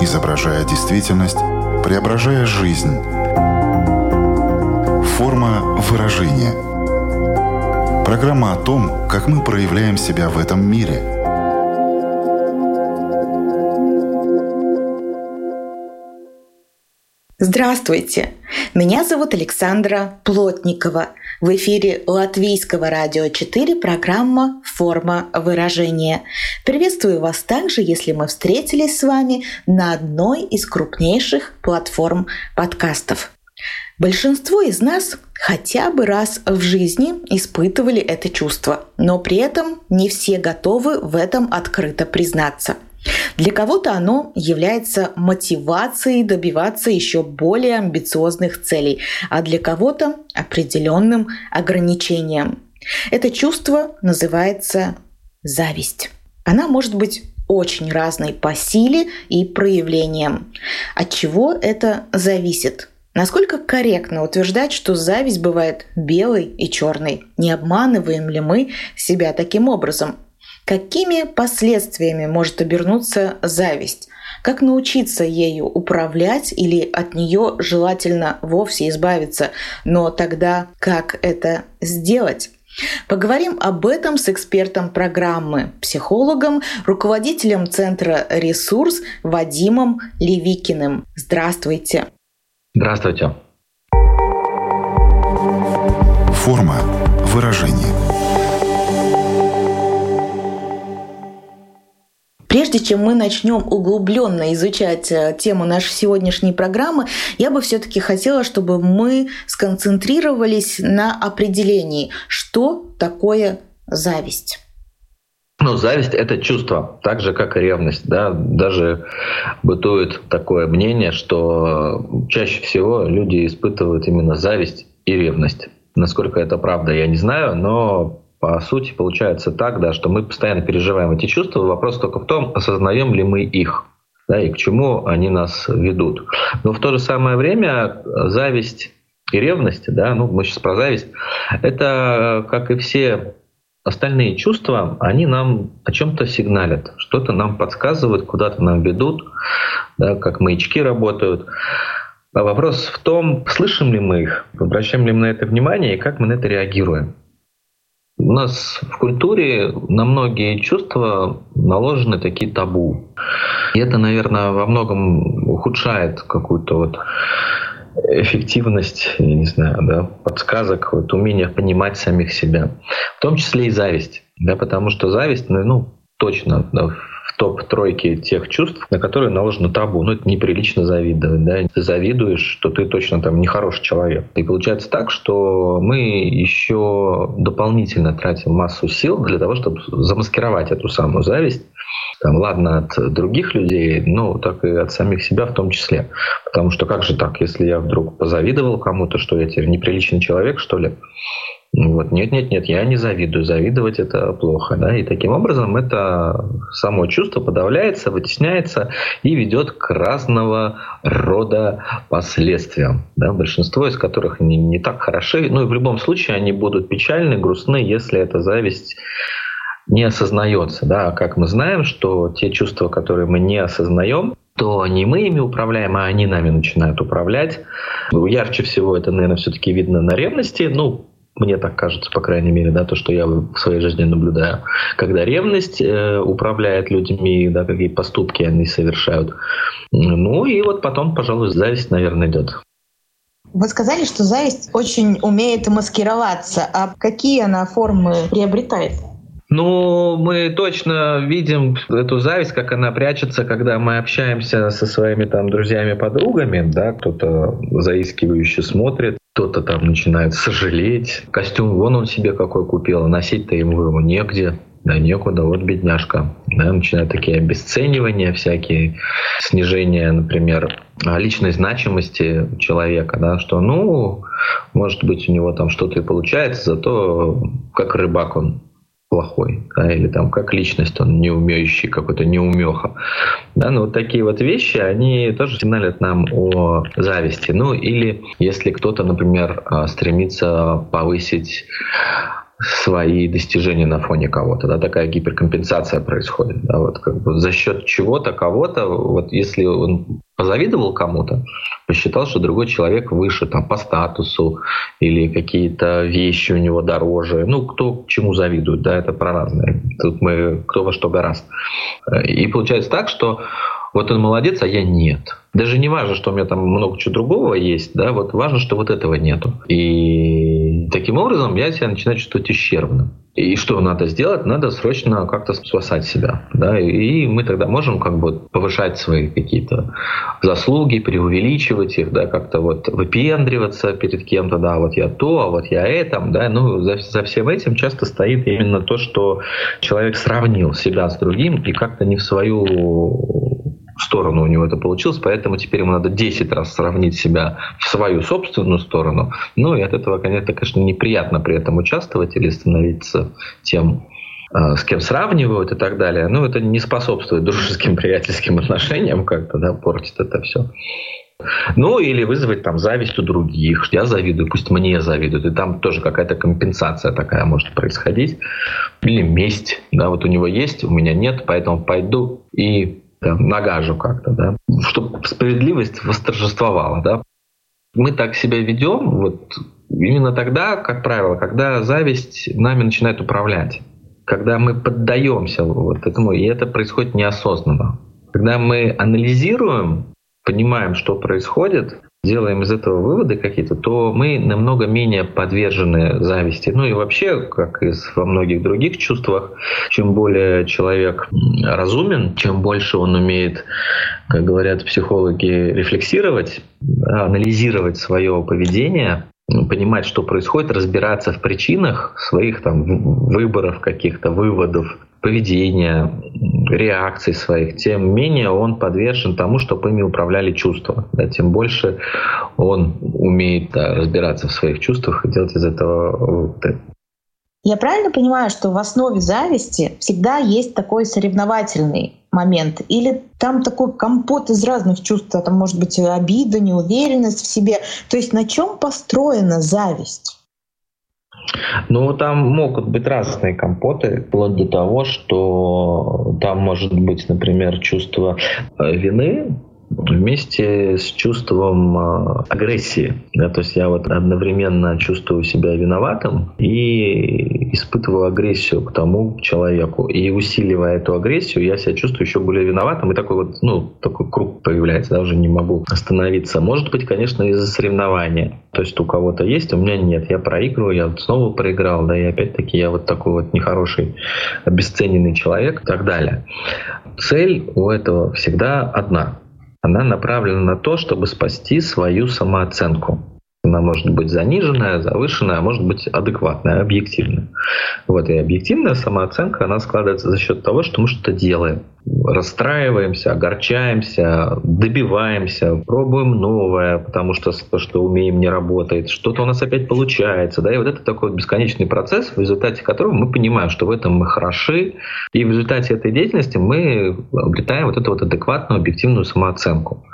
изображая действительность, преображая жизнь. Форма выражения. Программа о том, как мы проявляем себя в этом мире. Здравствуйте! Меня зовут Александра Плотникова. В эфире Латвийского радио 4 программа «Форма выражения». Приветствую вас также, если мы встретились с вами на одной из крупнейших платформ подкастов. Большинство из нас хотя бы раз в жизни испытывали это чувство, но при этом не все готовы в этом открыто признаться – для кого-то оно является мотивацией добиваться еще более амбициозных целей, а для кого-то определенным ограничением. Это чувство называется зависть. Она может быть очень разной по силе и проявлениям. От чего это зависит? Насколько корректно утверждать, что зависть бывает белой и черной? Не обманываем ли мы себя таким образом? Какими последствиями может обернуться зависть? Как научиться ею управлять или от нее желательно вовсе избавиться? Но тогда как это сделать? Поговорим об этом с экспертом программы, психологом, руководителем Центра «Ресурс» Вадимом Левикиным. Здравствуйте. Здравствуйте. Форма выражения – Прежде чем мы начнем углубленно изучать э, тему нашей сегодняшней программы, я бы все-таки хотела, чтобы мы сконцентрировались на определении, что такое зависть. Ну, зависть — это чувство, так же, как и ревность. Да? Даже бытует такое мнение, что чаще всего люди испытывают именно зависть и ревность. Насколько это правда, я не знаю, но по сути, получается так, да, что мы постоянно переживаем эти чувства. Вопрос только в том, осознаем ли мы их да, и к чему они нас ведут. Но в то же самое время зависть и ревность, да, ну мы сейчас про зависть, это, как и все остальные чувства, они нам о чем-то сигналят, что-то нам подсказывают, куда-то нам ведут, да, как маячки работают. А вопрос в том, слышим ли мы их, обращаем ли мы на это внимание и как мы на это реагируем. У нас в культуре на многие чувства наложены такие табу. И это, наверное, во многом ухудшает какую-то вот эффективность, я не знаю, да, подсказок, вот умение понимать самих себя. В том числе и зависть. Да, потому что зависть, ну, ну точно, да, топ-тройки тех чувств, на которые наложено табу. Ну, это неприлично завидовать. Да? Завидуешь, что ты точно там нехороший человек. И получается так, что мы еще дополнительно тратим массу сил для того, чтобы замаскировать эту самую зависть. Там, ладно, от других людей, но так и от самих себя в том числе. Потому что как же так, если я вдруг позавидовал кому-то, что я теперь неприличный человек, что ли? Вот. Нет, нет, нет, я не завидую. Завидовать это плохо. Да? И таким образом это само чувство подавляется, вытесняется и ведет к разного рода последствиям. Да? Большинство из которых не, не так хороши. Ну и в любом случае они будут печальны, грустны, если эта зависть не осознается. Да? Как мы знаем, что те чувства, которые мы не осознаем, то не мы ими управляем, а они нами начинают управлять. Ярче всего это, наверное, все-таки видно на ревности. Ну, мне так кажется, по крайней мере, да, то, что я в своей жизни наблюдаю, когда ревность э, управляет людьми, да, какие поступки они совершают. Ну и вот потом, пожалуй, зависть, наверное, идет. Вы сказали, что зависть очень умеет маскироваться. А какие она формы приобретает? Ну, мы точно видим эту зависть, как она прячется, когда мы общаемся со своими там друзьями-подругами, да, кто-то заискивающе смотрит, кто-то там начинает сожалеть. Костюм вон он себе какой купил, а носить-то ему его негде. Да некуда, вот бедняжка. Да, начинают такие обесценивания всякие, снижение, например, личной значимости человека, да, что, ну, может быть, у него там что-то и получается, зато как рыбак он плохой, да, или там как личность он не умеющий, какой-то неумеха. Да, ну вот такие вот вещи, они тоже сигналят нам о зависти. Ну или если кто-то, например, а, стремится повысить свои достижения на фоне кого-то, да, такая гиперкомпенсация происходит, да, вот как бы за счет чего-то кого-то, вот если он позавидовал кому-то, посчитал, что другой человек выше там по статусу или какие-то вещи у него дороже, ну кто чему завидует, да, это про разное, тут мы кто во что гораст, и получается так, что вот он молодец, а я нет. Даже не важно, что у меня там много чего другого есть, да, вот важно, что вот этого нету. И таким образом я себя начинаю чувствовать ущербным. И что надо сделать? Надо срочно как-то спасать себя. Да? И мы тогда можем как бы повышать свои какие-то заслуги, преувеличивать их, да, как-то вот выпендриваться перед кем-то, да, вот я то, а вот я это. Да? Ну, за, за всем этим часто стоит именно то, что человек сравнил себя с другим и как-то не в свою сторону у него это получилось, поэтому теперь ему надо 10 раз сравнить себя в свою собственную сторону. Ну и от этого, конечно, конечно неприятно при этом участвовать или становиться тем, э, с кем сравнивают и так далее. Ну, это не способствует дружеским, приятельским отношениям как-то, да, портит это все. Ну, или вызвать там зависть у других. Я завидую, пусть мне завидуют. И там тоже какая-то компенсация такая может происходить. Или месть. Да, вот у него есть, у меня нет, поэтому пойду и там, нагажу как-то, да, чтобы справедливость восторжествовала, да. Мы так себя ведем вот именно тогда, как правило, когда зависть нами начинает управлять, когда мы поддаемся вот этому, и это происходит неосознанно. Когда мы анализируем, понимаем, что происходит, делаем из этого выводы какие-то, то мы намного менее подвержены зависти. Ну и вообще, как и во многих других чувствах, чем более человек разумен, чем больше он умеет, как говорят психологи, рефлексировать, анализировать свое поведение, понимать, что происходит, разбираться в причинах своих там выборов, каких-то выводов, поведения, реакций своих, тем менее он подвержен тому, чтобы ими управляли чувства. Да, тем больше он умеет да, разбираться в своих чувствах и делать из этого выводы. Я правильно понимаю, что в основе зависти всегда есть такой соревновательный момент? Или там такой компот из разных чувств? Там может быть обида, неуверенность в себе. То есть на чем построена зависть? Ну, там могут быть разные компоты, вплоть до того, что там может быть, например, чувство э, вины, вместе с чувством а, агрессии. Да, то есть я вот одновременно чувствую себя виноватым и испытываю агрессию к тому человеку. И усиливая эту агрессию, я себя чувствую еще более виноватым. И такой вот, ну, такой круг появляется, да, уже не могу остановиться. Может быть, конечно, из-за соревнования. То есть у кого-то есть, у меня нет. Я проигрываю, я снова проиграл, да, и опять-таки я вот такой вот нехороший, обесцененный человек и так далее. Цель у этого всегда одна она направлена на то, чтобы спасти свою самооценку. Она может быть заниженная, завышенная, а может быть адекватная, объективная. Вот, и объективная самооценка, она складывается за счет того, что мы что-то делаем расстраиваемся, огорчаемся, добиваемся, пробуем новое, потому что то, что умеем, не работает, что-то у нас опять получается. Да? И вот это такой бесконечный процесс, в результате которого мы понимаем, что в этом мы хороши, и в результате этой деятельности мы обретаем вот эту вот адекватную, объективную самооценку.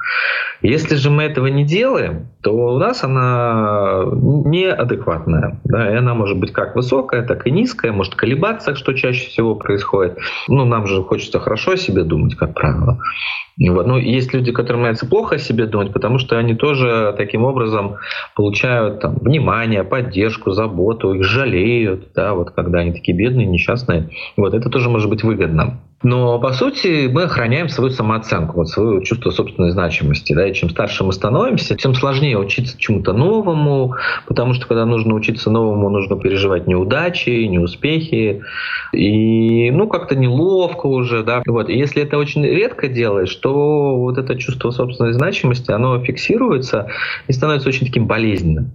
Если же мы этого не делаем, то у нас она неадекватная. Да? И она может быть как высокая, так и низкая, может колебаться, что чаще всего происходит. Ну, нам же хочется хорошо о себе думать, как правило. Вот. Ну, есть люди, которым нравится плохо о себе думать, потому что они тоже таким образом получают там, внимание, поддержку, заботу, их жалеют, да, вот когда они такие бедные, несчастные. Вот это тоже может быть выгодно. Но, по сути, мы охраняем свою самооценку, вот свое чувство собственной значимости. Да? И чем старше мы становимся, тем сложнее учиться чему-то новому, потому что, когда нужно учиться новому, нужно переживать неудачи, неуспехи. И, ну, как-то неловко уже. Да? Вот. И если это очень редко делаешь, то вот это чувство собственной значимости, оно фиксируется и становится очень таким болезненным.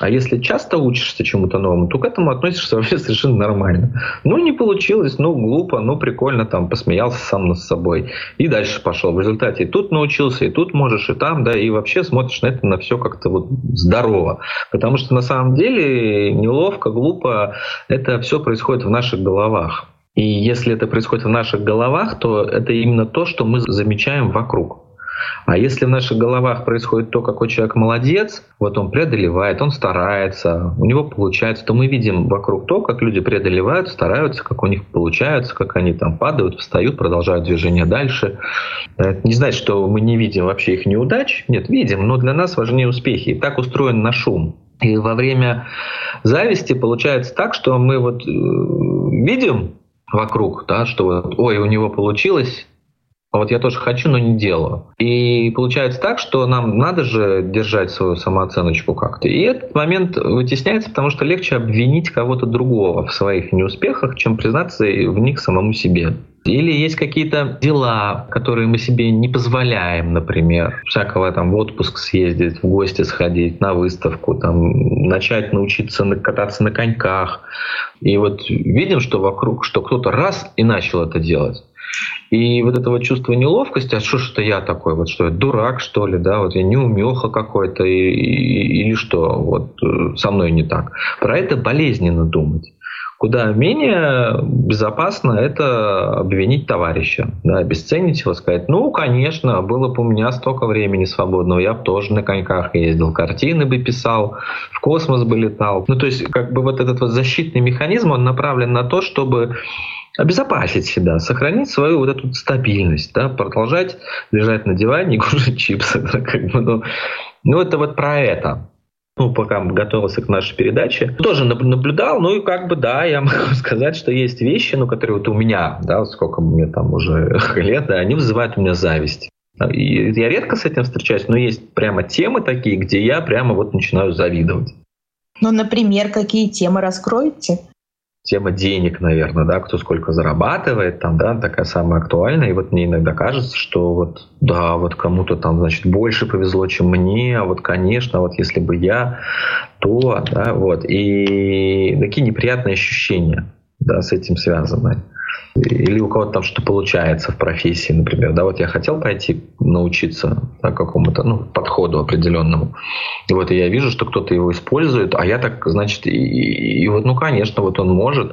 А если часто учишься чему-то новому, то к этому относишься вообще совершенно нормально. Ну, не получилось, ну, глупо, ну, прикольно, там, посмеялся сам над собой. И дальше пошел. В результате и тут научился, и тут можешь, и там, да, и вообще смотришь на это на все как-то вот здорово. Потому что на самом деле неловко, глупо, это все происходит в наших головах. И если это происходит в наших головах, то это именно то, что мы замечаем вокруг. А если в наших головах происходит то, какой человек молодец, вот он преодолевает, он старается, у него получается, то мы видим вокруг то, как люди преодолевают, стараются, как у них получается, как они там падают, встают, продолжают движение дальше. Это не значит, что мы не видим вообще их неудач. Нет, видим, но для нас важнее успехи. И так устроен наш ум. И во время зависти получается так, что мы вот э, видим вокруг, да, что вот, ой, у него получилось, а вот я тоже хочу, но не делаю. И получается так, что нам надо же держать свою самооценочку как-то. И этот момент вытесняется, потому что легче обвинить кого-то другого в своих неуспехах, чем признаться в них самому себе. Или есть какие-то дела, которые мы себе не позволяем, например, всякого там в отпуск съездить, в гости сходить, на выставку, там, начать научиться кататься на коньках. И вот видим, что вокруг, что кто-то раз и начал это делать. И вот этого чувства неловкости, а что ж это я такой, вот что я дурак, что ли, да, вот я неумеха какой-то, и, и, или что, вот э, со мной не так. Про это болезненно думать. Куда менее безопасно это обвинить товарища, да, обесценить его, сказать, ну, конечно, было бы у меня столько времени свободного, я бы тоже на коньках ездил, картины бы писал, в космос бы летал. Ну, то есть, как бы вот этот вот защитный механизм, он направлен на то, чтобы обезопасить себя, сохранить свою вот эту стабильность, да, продолжать лежать на диване и кушать чипсы. Да, как бы, ну, ну, это вот про это. Ну, пока готовился к нашей передаче, тоже наблюдал, ну и как бы, да, я могу сказать, что есть вещи, ну, которые вот у меня, да, сколько мне там уже лет, да, они вызывают у меня зависть. И я редко с этим встречаюсь, но есть прямо темы такие, где я прямо вот начинаю завидовать. Ну, например, какие темы раскроете? Тема денег, наверное, да, кто сколько зарабатывает, там, да, такая самая актуальная. И вот мне иногда кажется, что вот, да, вот кому-то там, значит, больше повезло, чем мне, а вот, конечно, вот если бы я, то, да, вот. И такие неприятные ощущения, да, с этим связаны или у кого-то там что получается в профессии, например. Да, вот я хотел пойти научиться да, какому-то ну, подходу определенному. И вот я вижу, что кто-то его использует, а я так, значит, и, и, вот, ну, конечно, вот он может.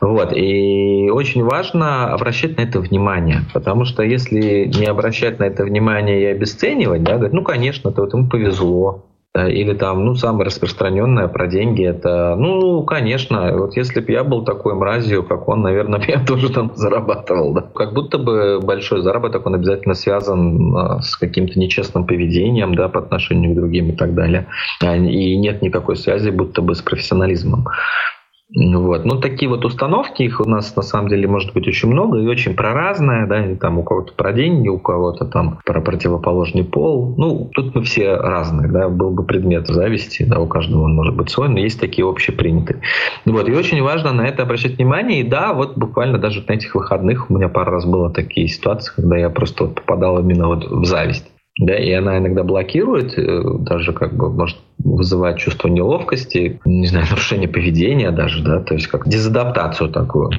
Вот. И очень важно обращать на это внимание, потому что если не обращать на это внимание и обесценивать, да, говорить, ну, конечно, то вот ему повезло, или там, ну, самое распространенное про деньги, это, ну, конечно, вот если бы я был такой мразью, как он, наверное, я тоже там зарабатывал, да. Как будто бы большой заработок, он обязательно связан э, с каким-то нечестным поведением, да, по отношению к другим и так далее. А, и нет никакой связи будто бы с профессионализмом. Вот. Ну, такие вот установки, их у нас на самом деле может быть очень много и очень про разное, да, там у кого-то про деньги, у кого-то там про противоположный пол. Ну, тут мы все разные, да, был бы предмет зависти, да, у каждого он может быть свой, но есть такие общепринятые. Вот, и очень важно на это обращать внимание, и да, вот буквально даже на этих выходных у меня пару раз было такие ситуации, когда я просто вот попадал именно вот в зависть да, и она иногда блокирует, э, даже как бы может вызывать чувство неловкости, не знаю, нарушение поведения даже, да, то есть как дезадаптацию такую.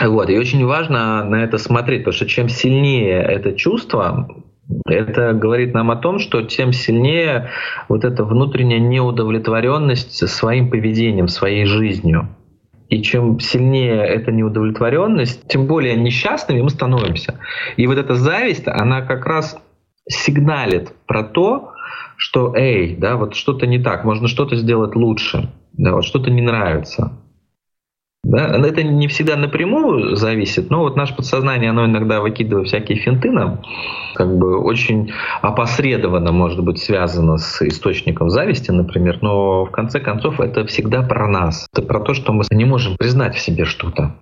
Вот, и очень важно на это смотреть, потому что чем сильнее это чувство, это говорит нам о том, что тем сильнее вот эта внутренняя неудовлетворенность своим поведением, своей жизнью. И чем сильнее эта неудовлетворенность, тем более несчастными мы становимся. И вот эта зависть, она как раз сигналит про то, что, эй, да, вот что-то не так, можно что-то сделать лучше, да, вот что-то не нравится. Да? Это не всегда напрямую зависит, но вот наше подсознание, оно иногда выкидывает всякие финты нам, как бы очень опосредованно может быть связано с источником зависти, например, но в конце концов это всегда про нас. Это про то, что мы не можем признать в себе что-то.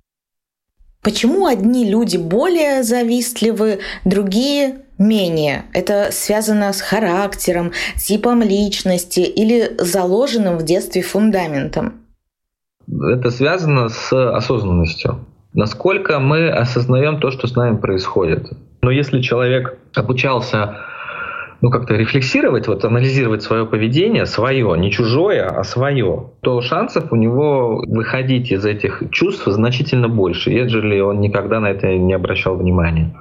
Почему одни люди более завистливы, другие менее. Это связано с характером, типом личности или заложенным в детстве фундаментом. Это связано с осознанностью. Насколько мы осознаем то, что с нами происходит. Но если человек обучался ну, как-то рефлексировать, вот анализировать свое поведение, свое, не чужое, а свое, то шансов у него выходить из этих чувств значительно больше, ежели он никогда на это не обращал внимания.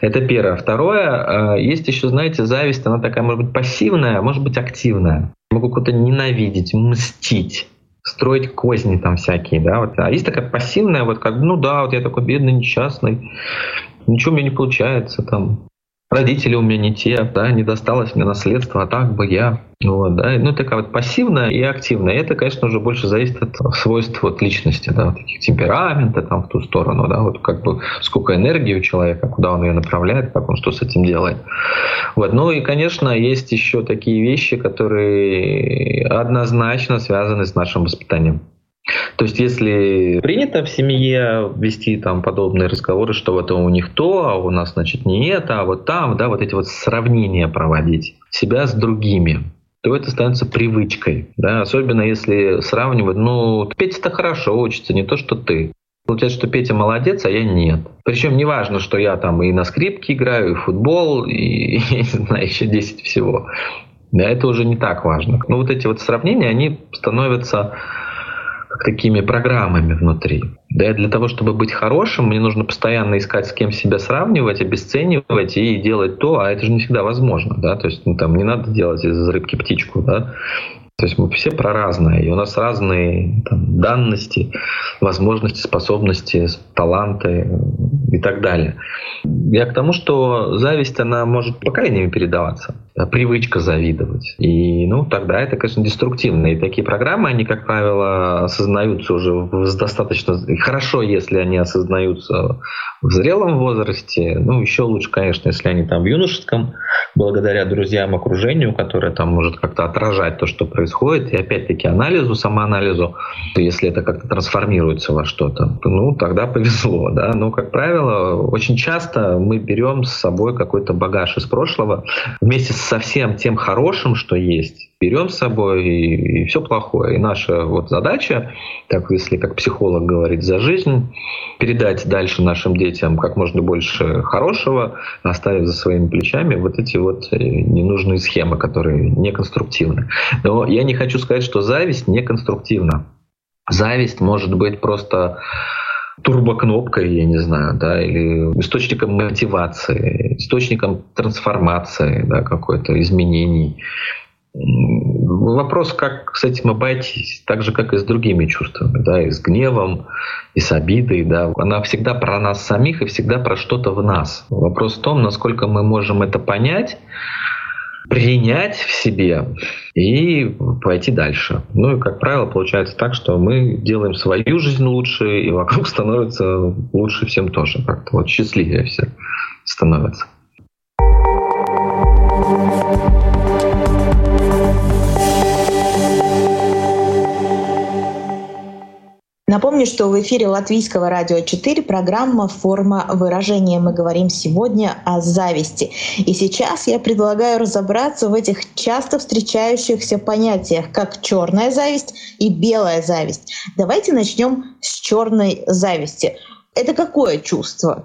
Это первое. Второе, э, есть еще, знаете, зависть, она такая, может быть, пассивная, может быть, активная. Могу кого-то ненавидеть, мстить строить козни там всякие, да, вот. А есть такая пассивная, вот как, ну да, вот я такой бедный, несчастный, ничего мне не получается там. Родители у меня не те, да, не досталось мне наследство, а так бы я. Вот, да. Ну, такая вот пассивная и активная. Это, конечно, уже больше зависит от свойств вот личности, да, таких темперамента там в ту сторону, да, вот как бы сколько энергии у человека, куда он ее направляет, как он что с этим делает. Вот. Ну и, конечно, есть еще такие вещи, которые однозначно связаны с нашим воспитанием. То есть, если принято в семье вести там подобные разговоры, что вот у них то, а у нас, значит, не это, а вот там, да, вот эти вот сравнения проводить себя с другими, то это становится привычкой. Да? Особенно если сравнивать, ну, Петя-то хорошо учится, не то, что ты. Получается, что Петя молодец, а я нет. Причем не важно, что я там и на скрипке играю, и в футбол, и, и знаю, еще 10 всего. Да, это уже не так важно. Но вот эти вот сравнения, они становятся такими программами внутри. Да и для того, чтобы быть хорошим, мне нужно постоянно искать, с кем себя сравнивать, обесценивать и делать то, а это же не всегда возможно. Да? То есть ну, там не надо делать из рыбки птичку. Да? То есть мы все про разное, и у нас разные там, данности, возможности, способности, таланты и так далее. Я к тому, что зависть, она может поколениями передаваться, привычка завидовать. И ну, тогда это, конечно, деструктивно. И такие программы, они, как правило, осознаются уже достаточно хорошо, если они осознаются в зрелом возрасте. Ну, еще лучше, конечно, если они там в юношеском, благодаря друзьям, окружению, которое там может как-то отражать то, что происходит и опять-таки анализу, самоанализу, если это как-то трансформируется во что-то, ну, тогда повезло, да, но, как правило, очень часто мы берем с собой какой-то багаж из прошлого вместе со всем тем хорошим, что есть, берем с собой и, и все плохое. И наша вот задача, так если как психолог говорит, за жизнь, передать дальше нашим детям как можно больше хорошего, оставив за своими плечами вот эти вот э, ненужные схемы, которые неконструктивны. Но я не хочу сказать, что зависть неконструктивна. Зависть может быть просто турбокнопкой, я не знаю, да, или источником мотивации, источником трансформации, да, какой-то изменений. Вопрос, как с этим обойтись, так же, как и с другими чувствами, да, и с гневом, и с обидой, да. Она всегда про нас самих и всегда про что-то в нас. Вопрос в том, насколько мы можем это понять, принять в себе и пойти дальше. Ну и, как правило, получается так, что мы делаем свою жизнь лучше, и вокруг становится лучше всем тоже. Как-то вот счастливее все становятся. Напомню, что в эфире Латвийского радио 4 программа «Форма выражения». Мы говорим сегодня о зависти. И сейчас я предлагаю разобраться в этих часто встречающихся понятиях, как черная зависть и белая зависть. Давайте начнем с черной зависти. Это какое чувство?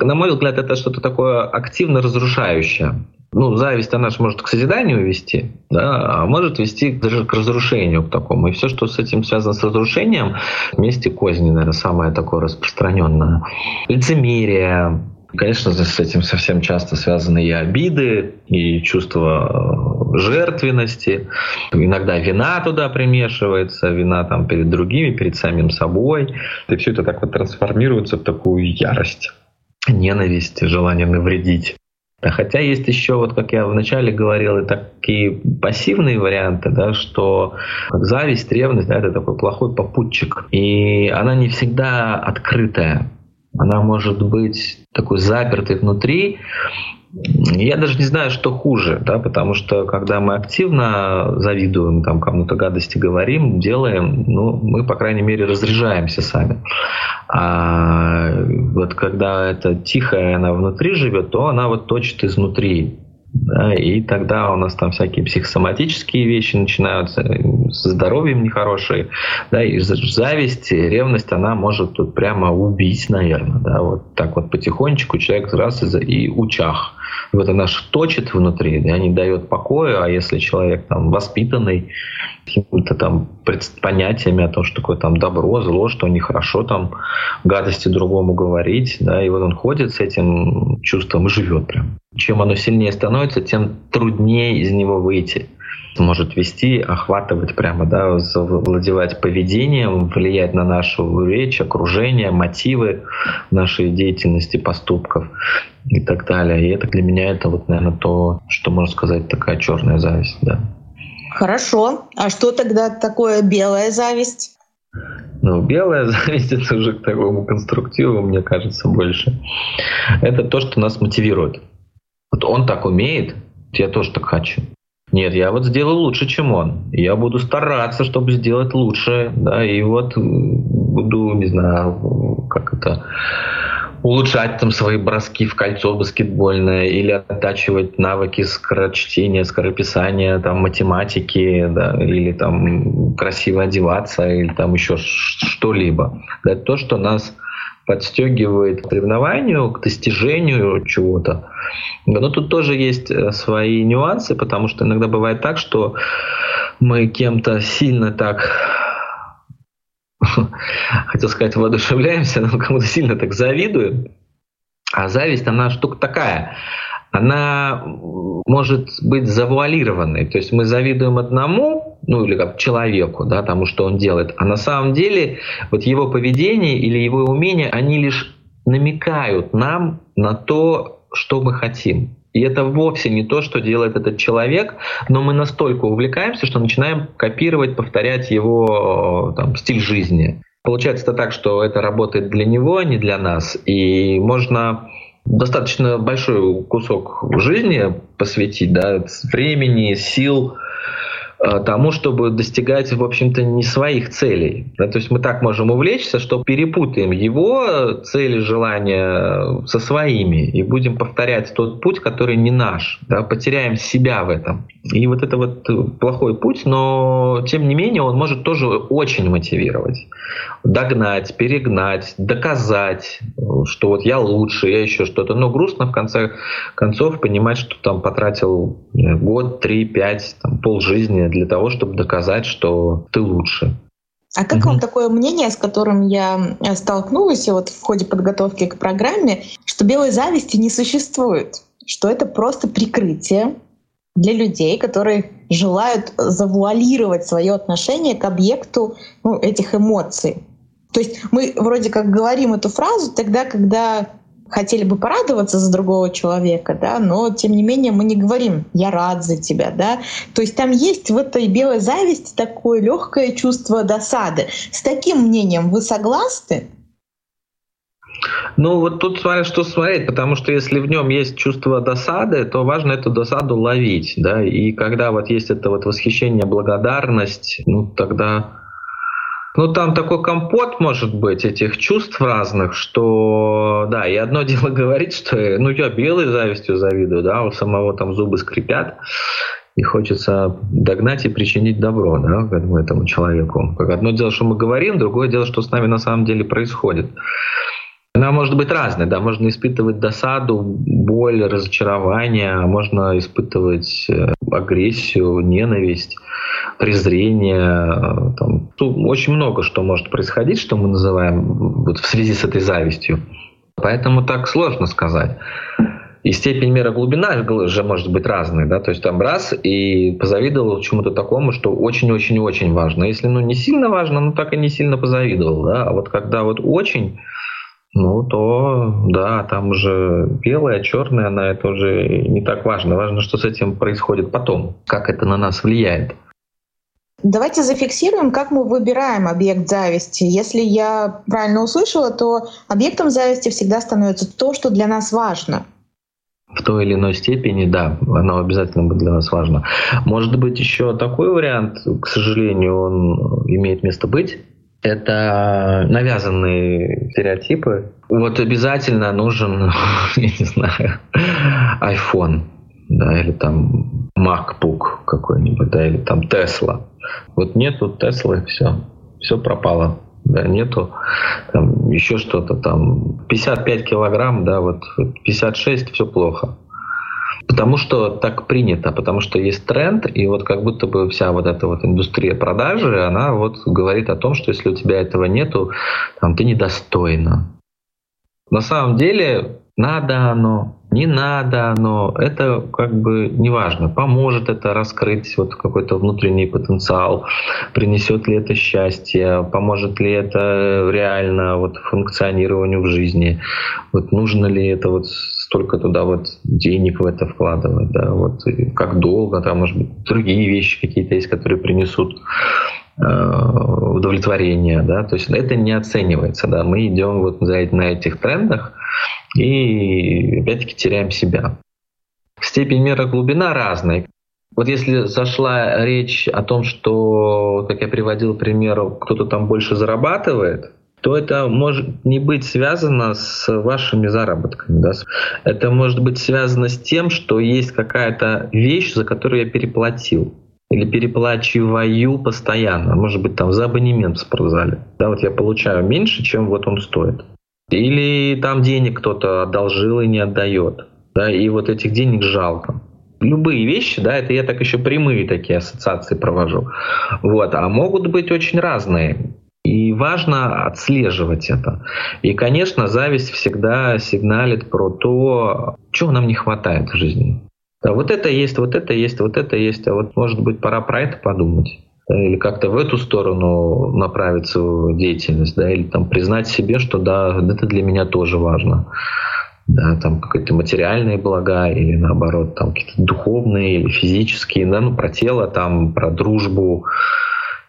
На мой взгляд, это что-то такое активно разрушающее. Ну, зависть, она же может к созиданию вести, да, а может вести даже к разрушению к такому. И все, что с этим связано с разрушением, вместе козни, наверное, самое такое распространенное. Лицемерие, Конечно, с этим совсем часто связаны и обиды, и чувство э, жертвенности. Иногда вина туда примешивается, вина там перед другими, перед самим собой. И все это так вот трансформируется в такую ярость, ненависть, желание навредить. Хотя есть еще, вот как я вначале говорил, и такие пассивные варианты, да, что зависть, ревность, да, это такой плохой попутчик. И она не всегда открытая. Она может быть такой запертой внутри, я даже не знаю, что хуже, да, потому что когда мы активно завидуем, там кому-то гадости говорим, делаем, ну, мы, по крайней мере, разряжаемся сами. А вот когда это тихая, она внутри живет, то она вот точит изнутри. Да, и тогда у нас там всякие психосоматические вещи начинаются, со здоровьем нехорошие, да, и зависть, и ревность, она может тут прямо убить, наверное, да, вот так вот потихонечку человек раз и, и учах вот она точит внутри, да, не дает покоя, а если человек там воспитанный, какими-то там понятиями о том, что такое там добро, зло, что нехорошо там гадости другому говорить, да, и вот он ходит с этим чувством и живет прям. Чем оно сильнее становится, тем труднее из него выйти. Может вести, охватывать прямо, да, завладевать поведением, влиять на нашу речь, окружение, мотивы нашей деятельности, поступков и так далее. И это для меня это вот, наверное, то, что можно сказать, такая черная зависть, да. Хорошо. А что тогда такое белая зависть? Ну, белая зависть это уже к такому конструктиву, мне кажется, больше. Это то, что нас мотивирует. Вот он так умеет, я тоже так хочу. Нет, я вот сделаю лучше, чем он. Я буду стараться, чтобы сделать лучше, да, и вот буду, не знаю, как это, улучшать там свои броски в кольцо баскетбольное или оттачивать навыки скорочтения, скорописания, там, математики, да, или там красиво одеваться, или там еще что-либо. Да, то, что нас подстегивает к соревнованию, к достижению чего-то. Но тут тоже есть э, свои нюансы, потому что иногда бывает так, что мы кем-то сильно так хотел сказать, воодушевляемся, но кому-то сильно так завидуем. А зависть, она штука такая. Она может быть завуалированной. То есть мы завидуем одному, ну или как человеку, да, тому, что он делает. А на самом деле вот его поведение или его умения, они лишь намекают нам на то, что мы хотим. И это вовсе не то, что делает этот человек, но мы настолько увлекаемся, что начинаем копировать, повторять его там, стиль жизни. Получается это так, что это работает для него, а не для нас. И можно достаточно большой кусок жизни посвятить, да, времени, сил, Э, тому, чтобы достигать, в общем-то, не своих целей. Да, то есть мы так можем увлечься, что перепутаем его цели, желания со своими и будем повторять тот путь, который не наш. Да, потеряем себя в этом. И вот это вот плохой путь, но тем не менее он может тоже очень мотивировать. Догнать, перегнать, доказать, что вот я лучше, я еще что-то. Но грустно в конце концов понимать, что там потратил год, три, пять, там, пол жизни для того, чтобы доказать, что ты лучше. А как угу. вам такое мнение, с которым я э, столкнулась вот в ходе подготовки к программе, что белой зависти не существует, что это просто прикрытие для людей, которые желают завуалировать свое отношение к объекту ну, этих эмоций. То есть мы вроде как говорим эту фразу тогда, когда хотели бы порадоваться за другого человека, да, но тем не менее мы не говорим «я рад за тебя», да. То есть там есть в этой белой зависти такое легкое чувство досады. С таким мнением вы согласны? Ну вот тут смотря что смотреть, потому что если в нем есть чувство досады, то важно эту досаду ловить, да, и когда вот есть это вот восхищение, благодарность, ну тогда ну, там такой компот может быть этих чувств разных, что, да, и одно дело говорить, что, ну, я белой завистью завидую, да, у самого там зубы скрипят, и хочется догнать и причинить добро, да, этому человеку. Как одно дело, что мы говорим, другое дело, что с нами на самом деле происходит. Она может быть разной, да, можно испытывать досаду, боль, разочарование, можно испытывать э, агрессию, ненависть, презрение, э, там, ну, очень много что может происходить, что мы называем вот в связи с этой завистью. Поэтому так сложно сказать. И степень мера глубина же может быть разной, да, то есть там раз и позавидовал чему-то такому, что очень-очень-очень важно. Если ну не сильно важно, ну так и не сильно позавидовал, да, а вот когда вот очень ну, то да, там уже белая, черная, она это уже не так важно. Важно, что с этим происходит потом, как это на нас влияет. Давайте зафиксируем, как мы выбираем объект зависти. Если я правильно услышала, то объектом зависти всегда становится то, что для нас важно. В той или иной степени, да, оно обязательно будет для нас важно. Может быть, еще такой вариант, к сожалению, он имеет место быть это навязанные стереотипы. Вот обязательно нужен, я не знаю, iPhone, да, или там MacBook какой-нибудь, да, или там Tesla. Вот нету Теслы, все, все пропало. Да, нету там еще что-то там 55 килограмм, да, вот 56, все плохо. Потому что так принято, потому что есть тренд, и вот как будто бы вся вот эта вот индустрия продажи, она вот говорит о том, что если у тебя этого нету, там, ты недостойна. На самом деле надо оно, не надо, но это как бы не важно. Поможет это раскрыть вот какой-то внутренний потенциал, принесет ли это счастье, поможет ли это реально вот функционированию в жизни, вот нужно ли это вот столько туда вот денег в это вкладывать, да, вот как долго, там, может быть, другие вещи какие-то есть, которые принесут э, удовлетворение, да, то есть это не оценивается, да, мы идем вот на этих трендах, и опять-таки теряем себя. Степень мера глубина разная. Вот если зашла речь о том, что, как я приводил пример, кто-то там больше зарабатывает, то это может не быть связано с вашими заработками. Да? Это может быть связано с тем, что есть какая-то вещь, за которую я переплатил или переплачиваю постоянно, может быть, там за абонемент в спортзале. Да, вот я получаю меньше, чем вот он стоит. Или там денег кто-то одолжил и не отдает. Да, и вот этих денег жалко. Любые вещи, да, это я так еще прямые такие ассоциации провожу. Вот, а могут быть очень разные. И важно отслеживать это. И, конечно, зависть всегда сигналит про то, чего нам не хватает в жизни. Да, вот это есть, вот это есть, вот это есть, а вот, может быть, пора про это подумать или как-то в эту сторону направить свою деятельность, да, или там признать себе, что да, это для меня тоже важно. Да, там какие-то материальные блага или наоборот там какие-то духовные или физические, да, ну про тело, там про дружбу,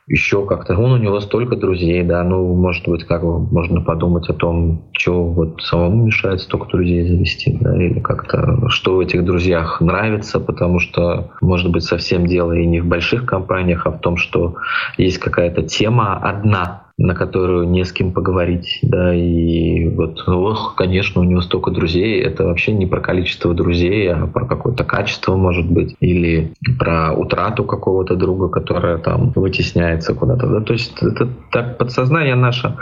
еще как-то. Он у него столько друзей, да, ну, может быть, как можно подумать о том, что вот самому мешает столько друзей завести, да, или как-то, что в этих друзьях нравится, потому что, может быть, совсем дело и не в больших компаниях, а в том, что есть какая-то тема одна, на которую не с кем поговорить, да, и вот, ох, конечно, у него столько друзей, это вообще не про количество друзей, а про какое-то качество, может быть, или про утрату какого-то друга, которая там вытесняется куда-то, да, то есть это так подсознание наше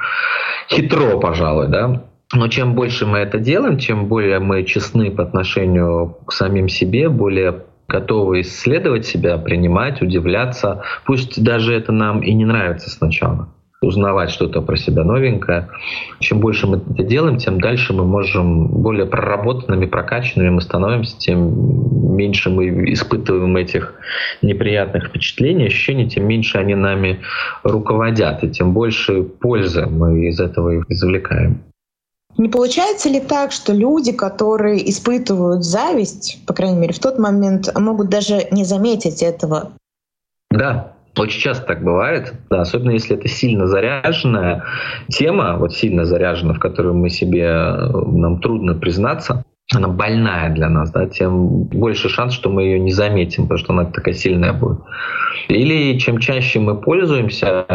хитро, пожалуй, да, но чем больше мы это делаем, чем более мы честны по отношению к самим себе, более готовы исследовать себя, принимать, удивляться, пусть даже это нам и не нравится сначала узнавать что-то про себя новенькое. Чем больше мы это делаем, тем дальше мы можем более проработанными, прокачанными мы становимся, тем меньше мы испытываем этих неприятных впечатлений, ощущений, тем меньше они нами руководят, и тем больше пользы мы из этого извлекаем. Не получается ли так, что люди, которые испытывают зависть, по крайней мере, в тот момент, могут даже не заметить этого? Да, очень часто так бывает, да, особенно если это сильно заряженная тема, вот сильно заряжена, в которую мы себе, нам трудно признаться, она больная для нас, да, тем больше шанс, что мы ее не заметим, потому что она такая сильная будет. Или чем чаще мы пользуемся э,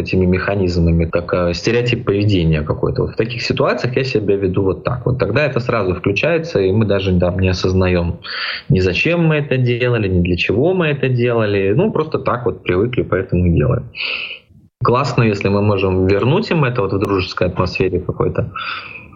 этими механизмами, как э, стереотип поведения какой-то, вот в таких ситуациях я себя веду вот так. Вот тогда это сразу включается, и мы даже там не осознаем ни зачем мы это делали, ни для чего мы это делали. Ну, просто так вот привыкли, поэтому и делаем. Классно, если мы можем вернуть им это вот в дружеской атмосфере какой-то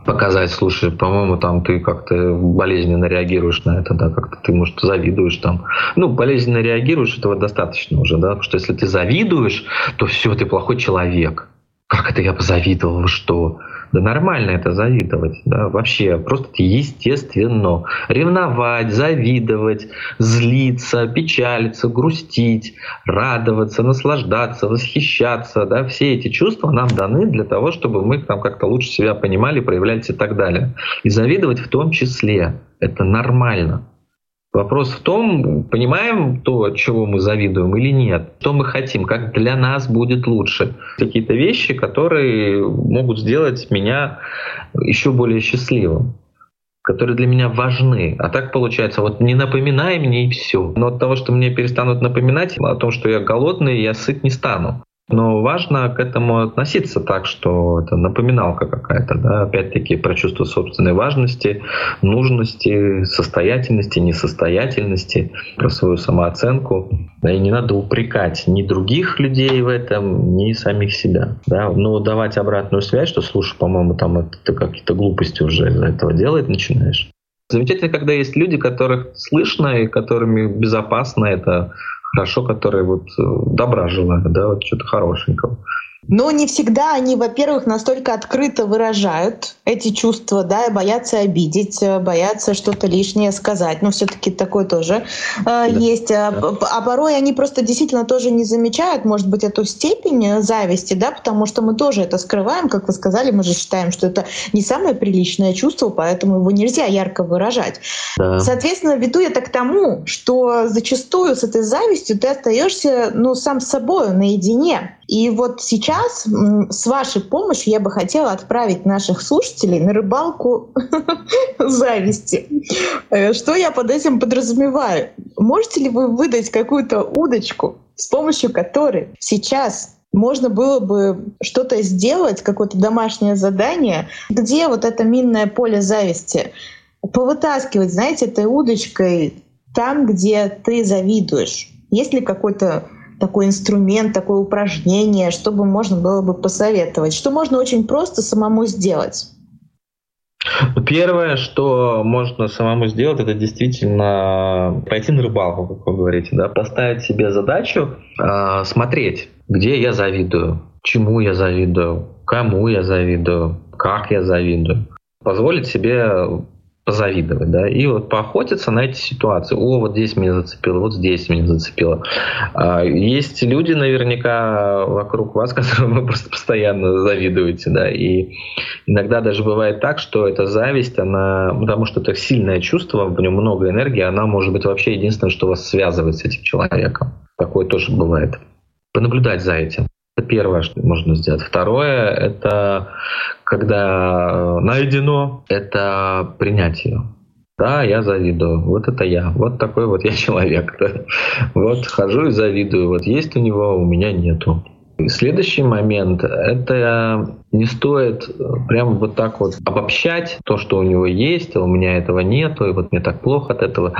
показать, слушай, по-моему, там ты как-то болезненно реагируешь на это, да, как-то ты, может, завидуешь там. Ну, болезненно реагируешь, этого достаточно уже, да, потому что если ты завидуешь, то все, ты плохой человек. Как это я позавидовал, что? Да нормально это завидовать, да, вообще просто естественно. Ревновать, завидовать, злиться, печалиться, грустить, радоваться, наслаждаться, восхищаться, да, все эти чувства нам даны для того, чтобы мы там как-то лучше себя понимали, проявлялись и так далее. И завидовать в том числе. Это нормально. Вопрос в том, понимаем то, чего мы завидуем или нет, что мы хотим, как для нас будет лучше. Какие-то вещи, которые могут сделать меня еще более счастливым которые для меня важны. А так получается, вот не напоминай мне и все. Но от того, что мне перестанут напоминать о том, что я голодный, я сыт не стану. Но важно к этому относиться так, что это напоминалка какая-то, да, опять-таки про чувство собственной важности, нужности, состоятельности, несостоятельности, про свою самооценку. Да, и не надо упрекать ни других людей в этом, ни самих себя. Да. Но давать обратную связь, что слушай, по-моему, там это какие-то глупости уже из-за этого делать начинаешь. Замечательно, когда есть люди, которых слышно и которыми безопасно это хорошо, которые вот э, добра желают, да, вот что-то хорошенького. Но не всегда они, во-первых, настолько открыто выражают эти чувства, да, и боятся обидеть, э, боятся что-то лишнее сказать. Но все-таки такое тоже э, да. есть. А, да. А порой они просто действительно тоже не замечают, может быть, эту степень зависти, да, потому что мы тоже это скрываем, как вы сказали, мы же считаем, что это не самое приличное чувство, поэтому его нельзя ярко выражать. Да. Соответственно, веду это к тому, что зачастую с этой завистью ты остаешься, ну, сам с собой наедине. И вот сейчас с вашей помощью я бы хотела отправить наших слушателей на рыбалку зависти. Э, что я под этим подразумеваю? Можете ли вы выдать какую-то удочку, с помощью которой сейчас можно было бы что-то сделать, какое-то домашнее задание, где вот это минное поле зависти повытаскивать, знаете, этой удочкой там, где ты завидуешь. Есть ли какой-то такой инструмент, такое упражнение, чтобы можно было бы посоветовать? Что можно очень просто самому сделать? Первое, что можно самому сделать, это действительно пойти на рыбалку, как вы говорите, да, поставить себе задачу э, смотреть, где я завидую, чему я завидую, кому я завидую, как я завидую. Позволить себе позавидовать, да, и вот поохотиться на эти ситуации. О, вот здесь меня зацепило, вот здесь меня зацепило. А, есть люди наверняка вокруг вас, которым вы просто постоянно завидуете, да, и иногда даже бывает так, что эта зависть, она, потому что это сильное чувство, в нем много энергии, она может быть вообще единственное, что вас связывает с этим человеком. Такое тоже бывает. Понаблюдать за этим. Это первое, что можно сделать. Второе — это когда э, найдено, это принять ее. Да, я завидую. Вот это я. Вот такой вот я человек. Да. Вот хожу и завидую. Вот есть у него, у меня нету. Следующий момент — это не стоит прямо вот так вот обобщать то, что у него есть, а у меня этого нету, и вот мне так плохо от этого.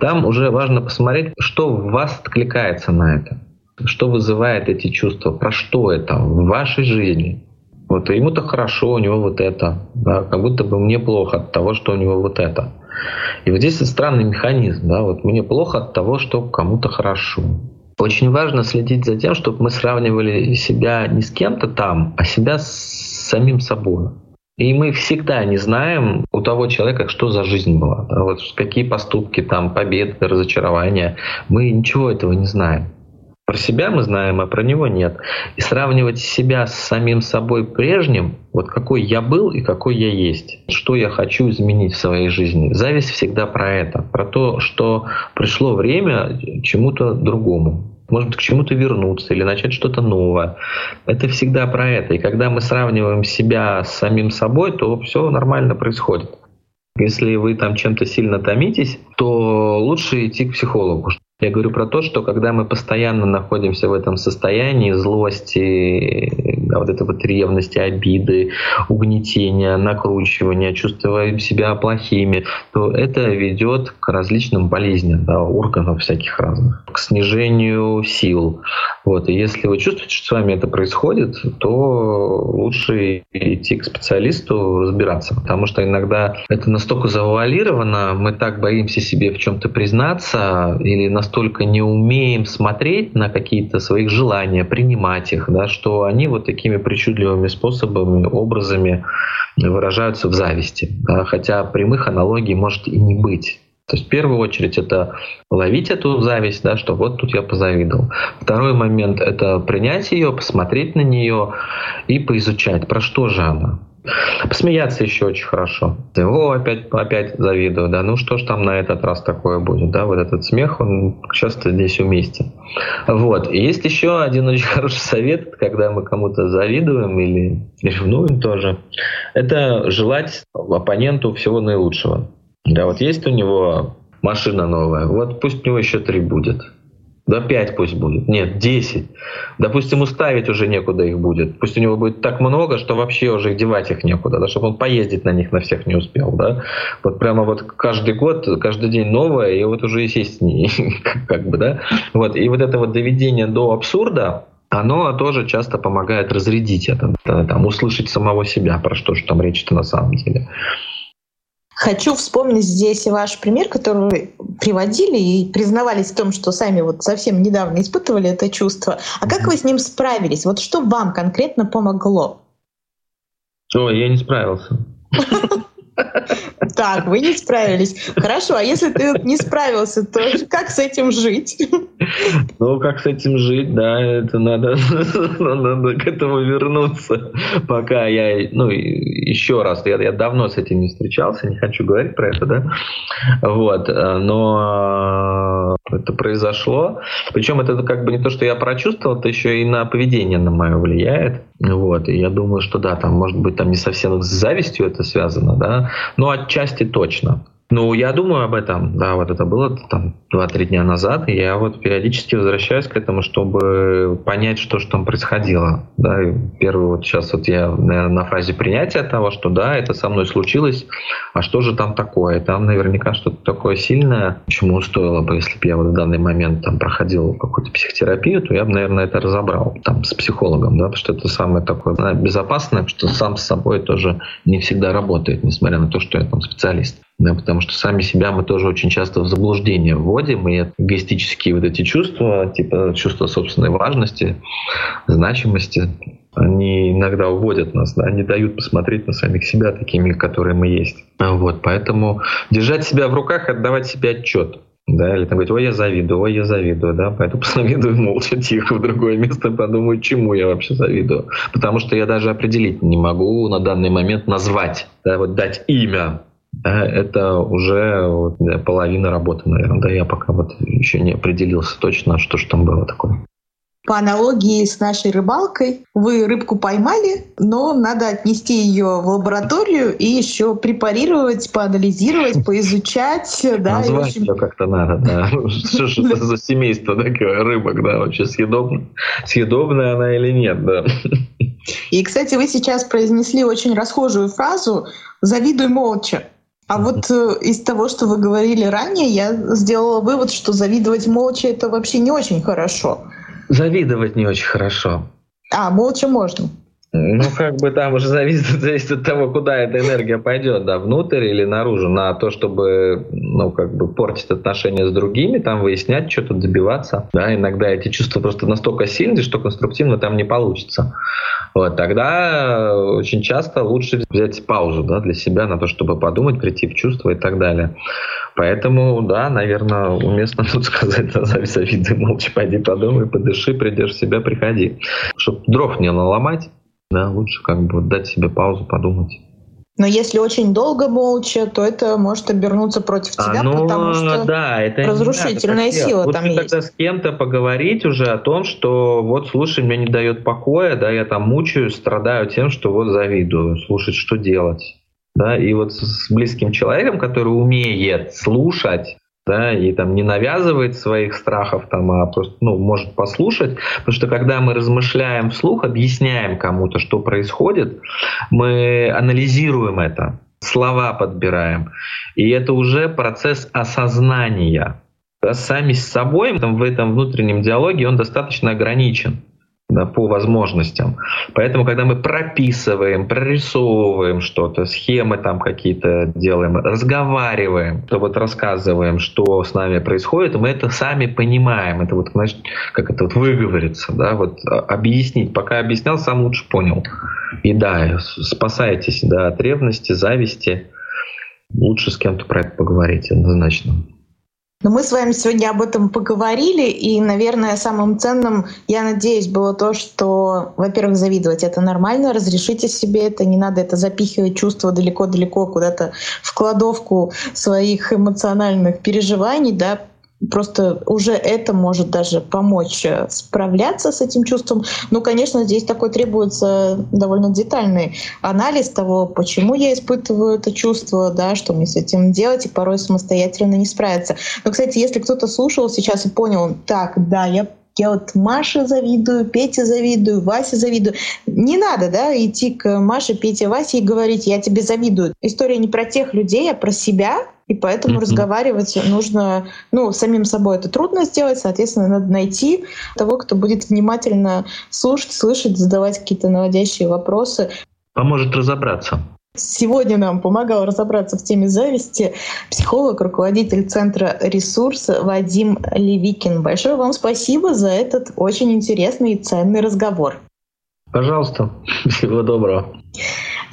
Там уже важно посмотреть, что в вас откликается на это. Что вызывает эти чувства? Про что это в вашей жизни? Вот ему-то хорошо, у него вот это. Да, как будто бы мне плохо от того, что у него вот это. И вот здесь странный механизм. Да, вот мне плохо от того, что кому-то хорошо. Очень важно следить за тем, чтобы мы сравнивали себя не с кем-то там, а себя с самим собой. И мы всегда не знаем у того человека, что за жизнь была. Да, вот какие поступки, там, победы, разочарования. Мы ничего этого не знаем. Про себя мы знаем, а про него нет. И сравнивать себя с самим собой прежним, вот какой я был и какой я есть, что я хочу изменить в своей жизни. Зависть всегда про это, про то, что пришло время чему-то другому, может быть, к чему-то вернуться или начать что-то новое. Это всегда про это. И когда мы сравниваем себя с самим собой, то все нормально происходит. Если вы там чем-то сильно томитесь, то лучше идти к психологу. Я говорю про то, что когда мы постоянно находимся в этом состоянии злости, да, вот этой вот ревности, обиды, угнетения, накручивания, чувствуя себя плохими, то это ведет к различным болезням да, органов всяких разных, к снижению сил. Вот. И если вы чувствуете, что с вами это происходит, то лучше идти к специалисту разбираться, потому что иногда это настолько завуалировано, мы так боимся себе в чем-то признаться или настолько не умеем смотреть на какие-то своих желания, принимать их, да, что они вот такими причудливыми способами, образами выражаются в зависти. Да, хотя прямых аналогий может и не быть. То есть в первую очередь это ловить эту зависть, да, что вот тут я позавидовал. Второй момент это принять ее, посмотреть на нее и поизучать, про что же она. Посмеяться еще очень хорошо. О, опять, опять завидую, да, ну что ж там на этот раз такое будет, да, вот этот смех, он часто здесь уместен. Вот, и есть еще один очень хороший совет, когда мы кому-то завидуем или ревнуем тоже, это желать оппоненту всего наилучшего. Да, вот есть у него машина новая, вот пусть у него еще три будет. Да 5 пусть будет. Нет, 10. Допустим, уставить уже некуда их будет. Пусть у него будет так много, что вообще уже девать их некуда, да, чтобы он поездить на них на всех не успел. Да? Вот прямо вот каждый год, каждый день новое, и вот уже и сесть не, как бы, да. Вот. И вот это вот доведение до абсурда, оно тоже часто помогает разрядить это, там, услышать самого себя, про что же там речь-то на самом деле. Хочу вспомнить здесь ваш пример, который вы приводили и признавались в том, что сами вот совсем недавно испытывали это чувство. А как вы с ним справились? Вот что вам конкретно помогло? Ой, я не справился. Так, вы не справились. Хорошо, а если ты не справился, то как с этим жить? Ну, как с этим жить, да, это надо, надо к этому вернуться. Пока я, ну, еще раз, я, я давно с этим не встречался, не хочу говорить про это, да, вот, но это произошло. Причем это как бы не то, что я прочувствовал, это еще и на поведение на мое влияет. Вот, и я думаю, что да, там может быть там не совсем с завистью это связано, да, но отчасти точно. Ну, я думаю об этом, да, вот это было там 2-3 дня назад, и я вот периодически возвращаюсь к этому, чтобы понять, что же там происходило. Да, и первый вот сейчас вот я наверное, на фразе принятия того, что да, это со мной случилось, а что же там такое? Там наверняка что-то такое сильное, чему стоило бы, если бы я вот в данный момент там проходил какую-то психотерапию, то я бы, наверное, это разобрал там с психологом, да, потому что это самое такое безопасное, что сам с собой тоже не всегда работает, несмотря на то, что я там специалист да, потому что сами себя мы тоже очень часто в заблуждение вводим, и эгоистические вот эти чувства, типа чувства собственной важности, значимости, они иногда уводят нас, да, не дают посмотреть на самих себя такими, которые мы есть. Вот, поэтому держать себя в руках, отдавать себе отчет. Да, или там говорить, ой, я завидую, ой, я завидую, да, поэтому завидую молча, тихо, в другое место, подумаю, чему я вообще завидую. Потому что я даже определить не могу на данный момент назвать, да, вот дать имя да, это уже вот, да, половина работы, наверное. Да, я пока вот еще не определился точно, что же там было такое. По аналогии с нашей рыбалкой, вы рыбку поймали, но надо отнести ее в лабораторию и еще препарировать, поанализировать, поизучать. Да, Назвать ее как-то надо, да. Что же это за семейство такое рыбок, да, вообще съедобно? Съедобная она или нет, да. И, кстати, вы сейчас произнесли очень расхожую фразу «завидуй молча». А вот э, из того, что вы говорили ранее, я сделала вывод, что завидовать молча это вообще не очень хорошо. Завидовать не очень хорошо. А, молча можно. Ну, как бы там уже зависит, зависит от того, куда эта энергия пойдет, да, внутрь или наружу, на то, чтобы, ну, как бы портить отношения с другими, там выяснять, что-то добиваться, да, иногда эти чувства просто настолько сильные, что конструктивно там не получится. Вот, тогда очень часто лучше взять паузу, да, для себя на то, чтобы подумать, прийти в чувство и так далее. Поэтому, да, наверное, уместно тут сказать, назови завидуй, молча пойди подумай, подыши, придешь в себя, приходи. Чтобы дров не наломать, да, лучше как бы дать себе паузу, подумать. Но если очень долго молча, то это может обернуться против тебя, а, ну, потому что да, это разрушительная надо, сила Лучше там есть. тогда с кем-то поговорить уже о том, что вот слушай, мне не дает покоя, да, я там мучаюсь, страдаю тем, что вот завидую, слушать, что делать. Да, и вот с близким человеком, который умеет слушать, да, и там не навязывает своих страхов, там, а просто, ну, может послушать, потому что когда мы размышляем вслух, объясняем кому-то, что происходит, мы анализируем это, слова подбираем, и это уже процесс осознания. Да, сами с собой там, в этом внутреннем диалоге он достаточно ограничен да, по возможностям. Поэтому, когда мы прописываем, прорисовываем что-то, схемы там какие-то делаем, разговариваем, то вот рассказываем, что с нами происходит, мы это сами понимаем. Это вот, значит, как это вот выговориться, да, вот а, объяснить. Пока объяснял, сам лучше понял. И да, спасайтесь да, от ревности, зависти. Лучше с кем-то про это поговорить, однозначно. Но мы с вами сегодня об этом поговорили, и, наверное, самым ценным, я надеюсь, было то, что, во-первых, завидовать это нормально, разрешите себе это, не надо это запихивать чувства далеко-далеко куда-то в кладовку своих эмоциональных переживаний, да, просто уже это может даже помочь э, справляться с этим чувством. Ну, конечно, здесь такой требуется довольно детальный анализ того, почему я испытываю это чувство, да, что мне с этим делать, и порой самостоятельно не справиться. Но, кстати, если кто-то слушал сейчас и понял, так, да, я я вот Маше завидую, Пете завидую, Васе завидую. Не надо, да, идти к Маше, Пете, Васе и говорить, я тебе завидую. История не про тех людей, а про себя, и поэтому mm-hmm. разговаривать нужно, ну, самим собой это трудно сделать, соответственно, надо найти того, кто будет внимательно слушать, слышать, задавать какие-то наводящие вопросы. Поможет разобраться. Сегодня нам помогал разобраться в теме зависти психолог, руководитель Центра «Ресурс» Вадим Левикин. Большое вам спасибо за этот очень интересный и ценный разговор. Пожалуйста, всего доброго.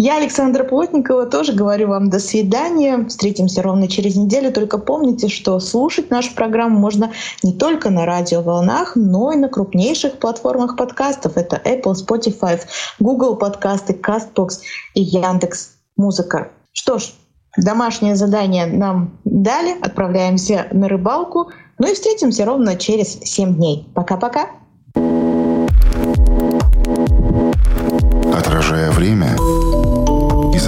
Я, Александра Плотникова, тоже говорю вам до свидания. Встретимся ровно через неделю. Только помните, что слушать нашу программу можно не только на радиоволнах, но и на крупнейших платформах подкастов. Это Apple, Spotify, Google подкасты, CastBox и Яндекс Музыка. Что ж, домашнее задание нам дали. Отправляемся на рыбалку. Ну и встретимся ровно через 7 дней. Пока-пока. Отражая время,